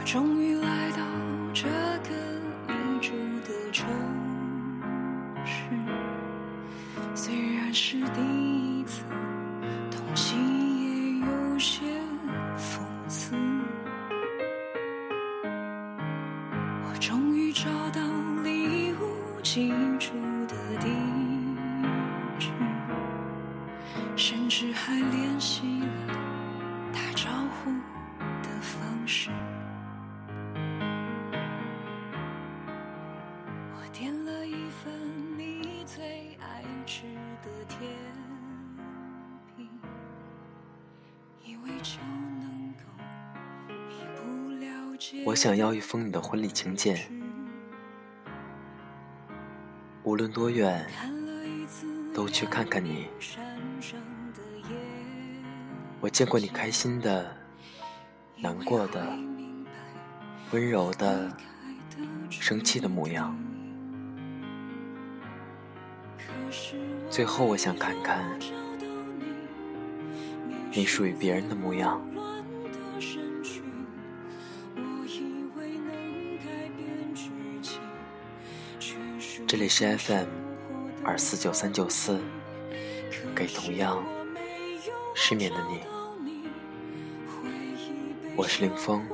我终于来到这个你住的城市，虽然是第我想要一封你的婚礼请柬，无论多远，都去看看你。我见过你开心的、难过的、温柔的、生气的模样。最后，我想看看你属于别人的模样。这里是 FM 二四九三九四，给同样失眠的你，我是林峰。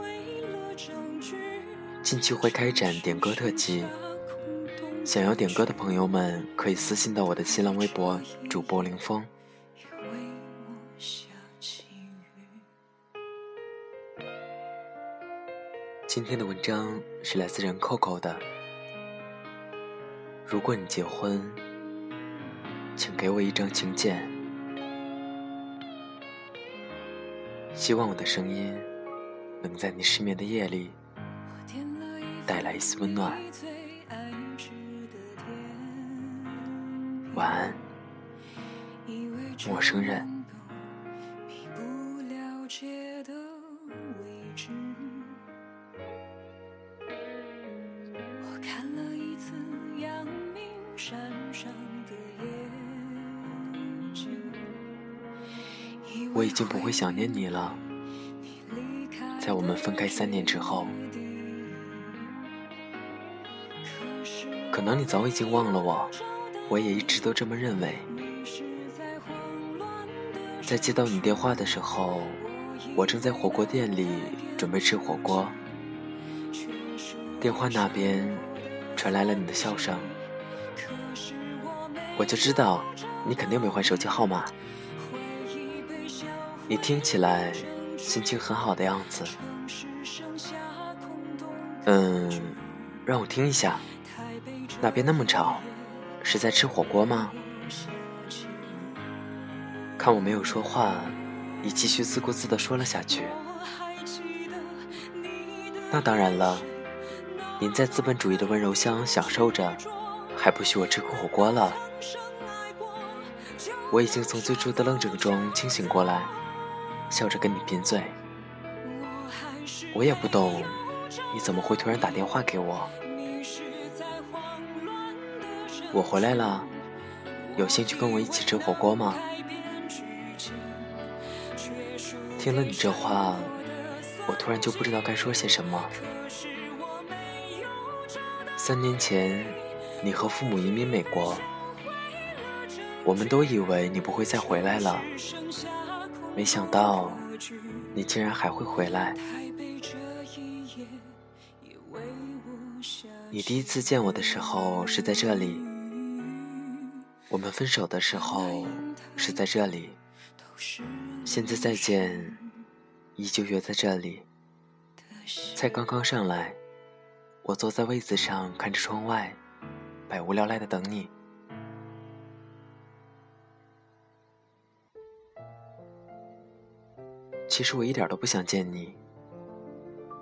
近期会开展点歌特辑，想要点歌的朋友们可以私信到我的新浪微博主播林峰。今天的文章是来自人 Coco 的。如果你结婚，请给我一张请柬。希望我的声音能在你失眠的夜里带来一丝温暖。晚安，陌生人。我已经不会想念你了，在我们分开三年之后，可能你早已经忘了我，我也一直都这么认为。在接到你电话的时候，我正在火锅店里准备吃火锅，电话那边传来了你的笑声。我就知道你肯定没换手机号码。你听起来心情很好的样子。嗯，让我听一下，那边那么吵，是在吃火锅吗？看我没有说话，你继续自顾自的说了下去。那当然了，您在资本主义的温柔乡享受着，还不许我吃口火锅了？我已经从最初的愣怔中清醒过来，笑着跟你贫嘴。我也不懂，你怎么会突然打电话给我？我回来了，有兴趣跟我一起吃火锅吗？听了你这话，我突然就不知道该说些什么。三年前，你和父母移民美国。我们都以为你不会再回来了，没想到你竟然还会回来。你第一次见我的时候是在这里，我们分手的时候是在这里，现在再见，依旧约在这里。才刚刚上来，我坐在位子上看着窗外，百无聊赖的等你。其实我一点都不想见你。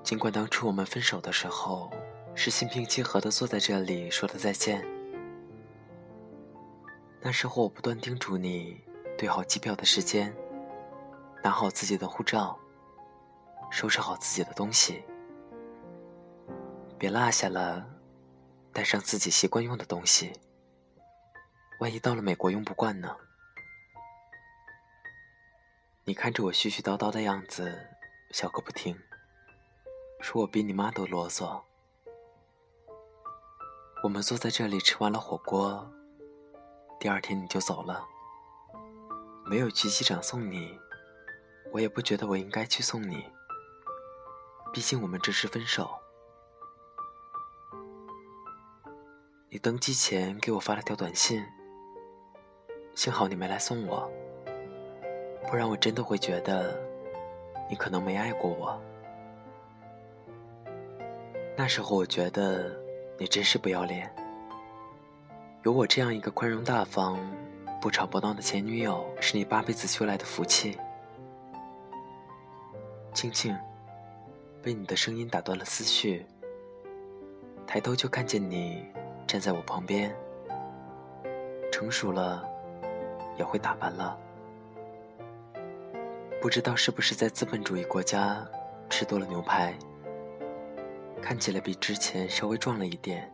尽管当初我们分手的时候是心平气和的坐在这里说了再见，那时候我不断叮嘱你对好机票的时间，拿好自己的护照，收拾好自己的东西，别落下了，带上自己习惯用的东西，万一到了美国用不惯呢？你看着我絮絮叨叨的样子，笑个不停，说我比你妈都啰嗦。我们坐在这里吃完了火锅，第二天你就走了，没有去机场送你，我也不觉得我应该去送你。毕竟我们只是分手。你登机前给我发了条短信，幸好你没来送我，不然我真的会觉得你可能没爱过我。那时候我觉得你真是不要脸，有我这样一个宽容大方、不吵不闹的前女友，是你八辈子修来的福气。青青，被你的声音打断了思绪，抬头就看见你。站在我旁边，成熟了，也会打扮了。不知道是不是在资本主义国家吃多了牛排，看起来比之前稍微壮了一点。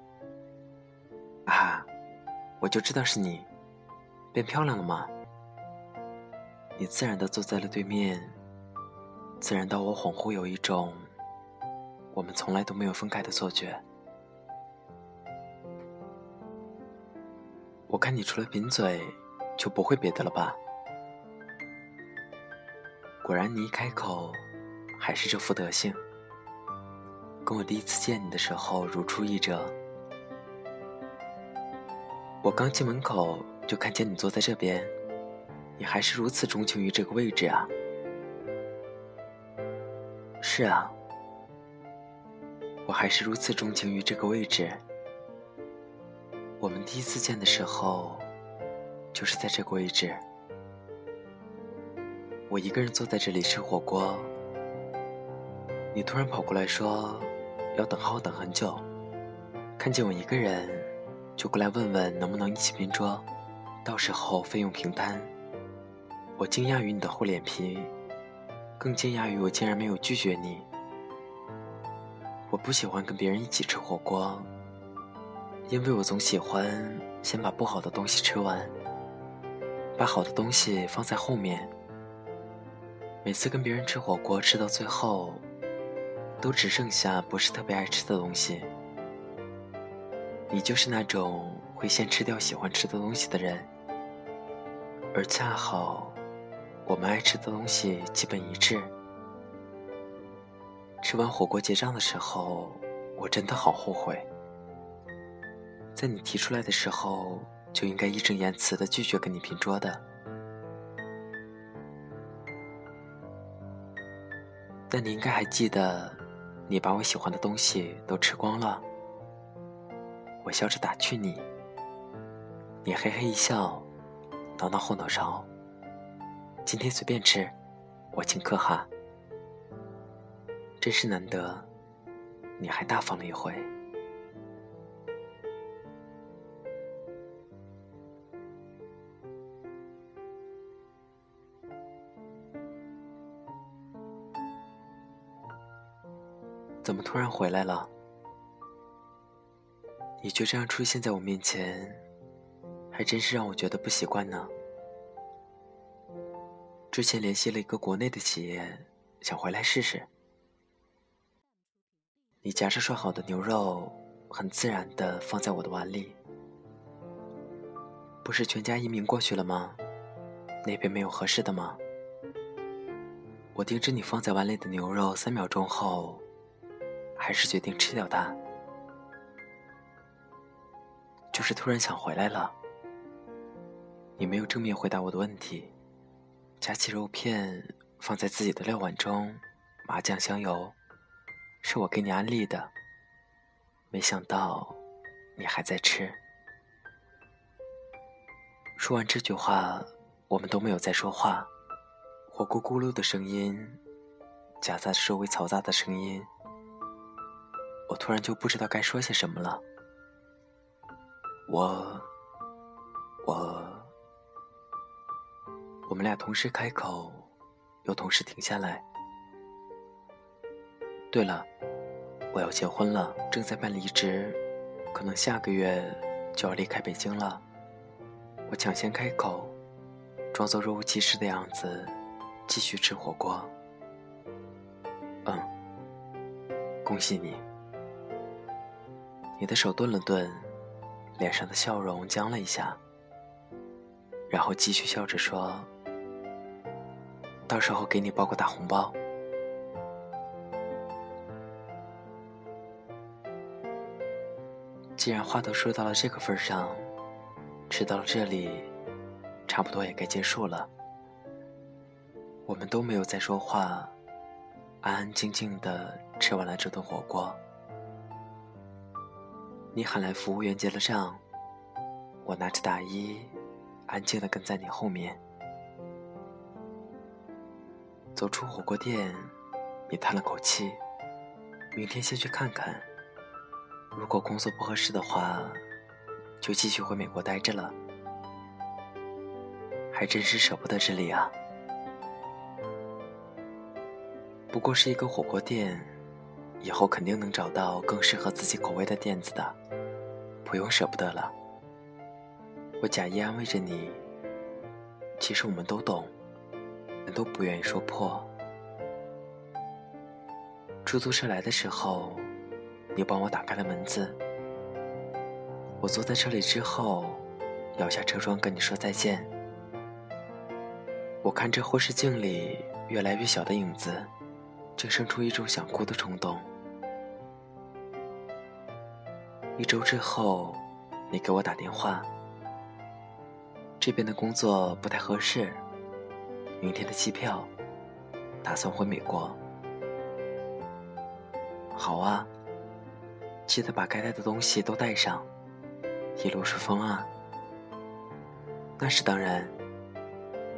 啊，我就知道是你，变漂亮了吗？你自然的坐在了对面，自然到我恍惚有一种我们从来都没有分开的错觉。我看你除了贫嘴，就不会别的了吧？果然，你一开口，还是这副德行，跟我第一次见你的时候如出一辙。我刚进门口就看见你坐在这边，你还是如此钟情于这个位置啊？是啊，我还是如此钟情于这个位置。我们第一次见的时候，就是在这个位置。我一个人坐在这里吃火锅，你突然跑过来说要等号等很久，看见我一个人，就过来问问能不能一起拼桌，到时候费用平摊。我惊讶于你的厚脸皮，更惊讶于我竟然没有拒绝你。我不喜欢跟别人一起吃火锅。因为我总喜欢先把不好的东西吃完，把好的东西放在后面。每次跟别人吃火锅，吃到最后，都只剩下不是特别爱吃的东西。你就是那种会先吃掉喜欢吃的东西的人，而恰好我们爱吃的东西基本一致。吃完火锅结账的时候，我真的好后悔。在你提出来的时候，就应该义正言辞的拒绝跟你拼桌的。但你应该还记得，你把我喜欢的东西都吃光了。我笑着打趣你，你嘿嘿一笑，挠挠后脑勺。今天随便吃，我请客哈。真是难得，你还大方了一回。怎么突然回来了？你就这样出现在我面前，还真是让我觉得不习惯呢。之前联系了一个国内的企业，想回来试试。你夹着涮好的牛肉，很自然的放在我的碗里。不是全家移民过去了吗？那边没有合适的吗？我盯着你放在碗里的牛肉，三秒钟后。还是决定吃掉它，就是突然想回来了。你没有正面回答我的问题，夹起肉片放在自己的料碗中，麻酱香油，是我给你安利的。没想到你还在吃。说完这句话，我们都没有再说话。火锅咕噜的声音，夹杂着周围嘈杂的声音。我突然就不知道该说些什么了。我，我，我们俩同时开口，又同时停下来。对了，我要结婚了，正在办离职，可能下个月就要离开北京了。我抢先开口，装作若无其事的样子，继续吃火锅。嗯。恭喜你！你的手顿了顿，脸上的笑容僵了一下，然后继续笑着说：“到时候给你包个大红包。”既然话都说到了这个份上，吃到了这里，差不多也该结束了。我们都没有再说话，安安静静的吃完了这顿火锅。你喊来服务员结了账，我拿着大衣，安静的跟在你后面。走出火锅店，你叹了口气，明天先去看看。如果工作不合适的话，就继续回美国待着了。还真是舍不得这里啊！不过是一个火锅店，以后肯定能找到更适合自己口味的店子的，不用舍不得了。我假意安慰着你。其实我们都懂，人都不愿意说破。出租车来的时候。你帮我打开了门子，我坐在车里之后，摇下车窗跟你说再见。我看着后视镜里越来越小的影子，竟生出一种想哭的冲动。一周之后，你给我打电话，这边的工作不太合适，明天的机票，打算回美国。好啊。记得把该带的东西都带上，一路顺风啊！那是当然。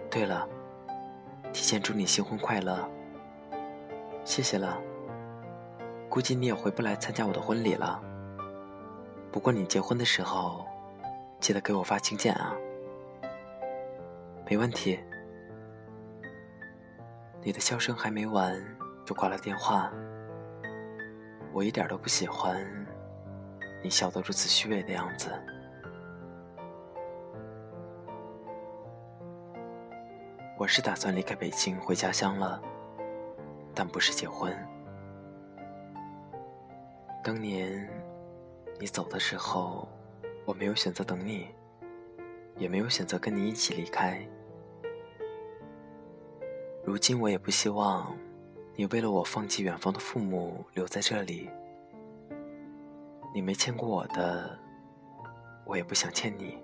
对了，提前祝你新婚快乐。谢谢了。估计你也回不来参加我的婚礼了。不过你结婚的时候，记得给我发请柬啊。没问题。你的笑声还没完，就挂了电话。我一点都不喜欢你笑得如此虚伪的样子。我是打算离开北京回家乡了，但不是结婚。当年你走的时候，我没有选择等你，也没有选择跟你一起离开。如今我也不希望。你为了我放弃远方的父母留在这里，你没欠过我的，我也不想欠你。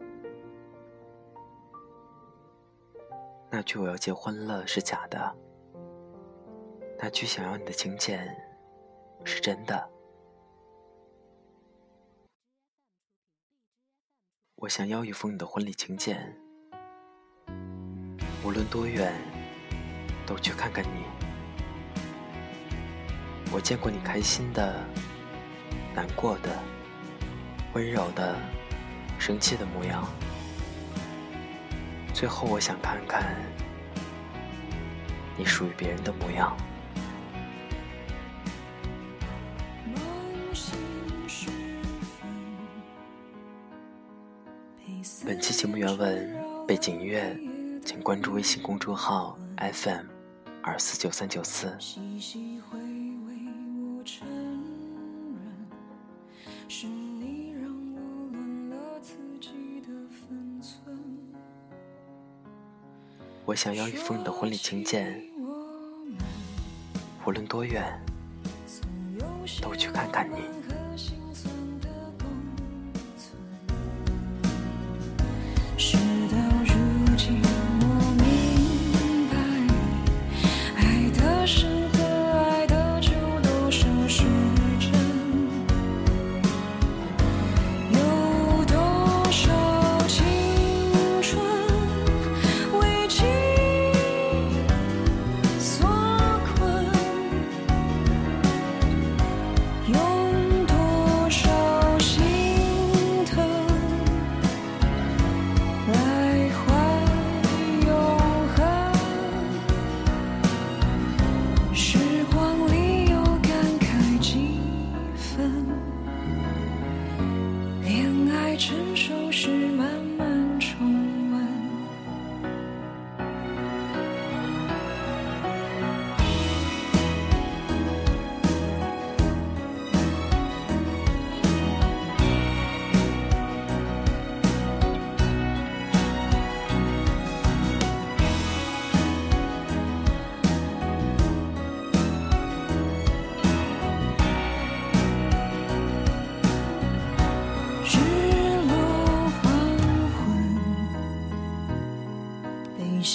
那句我要结婚了是假的，那句想要你的请柬是真的。我想要一封你的婚礼请柬，无论多远，都去看看你。我见过你开心的、难过的、温柔的、生气的模样。最后，我想看看你属于别人的模样。原文背景音乐，请关注微信公众号 FM 二四九三九四。我想要一封你的婚礼请柬，无论多远，都去看看你。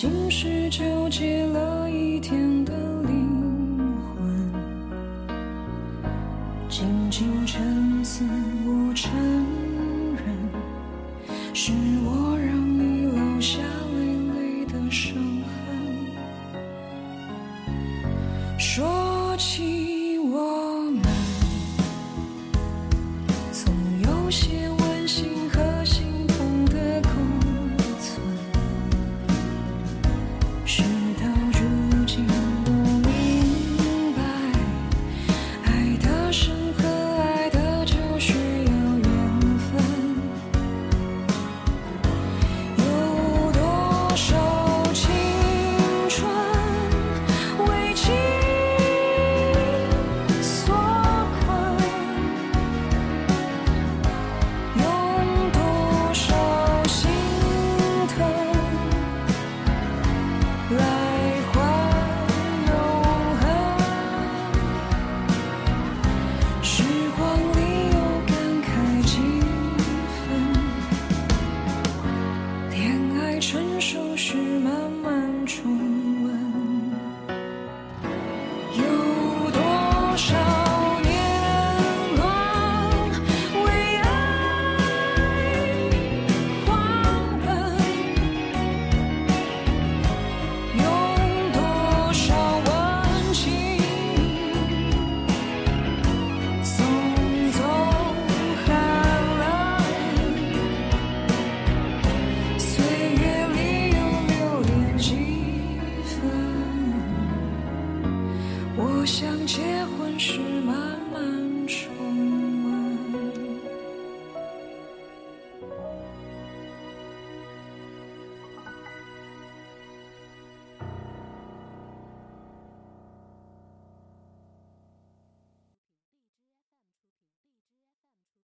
心事纠结了一天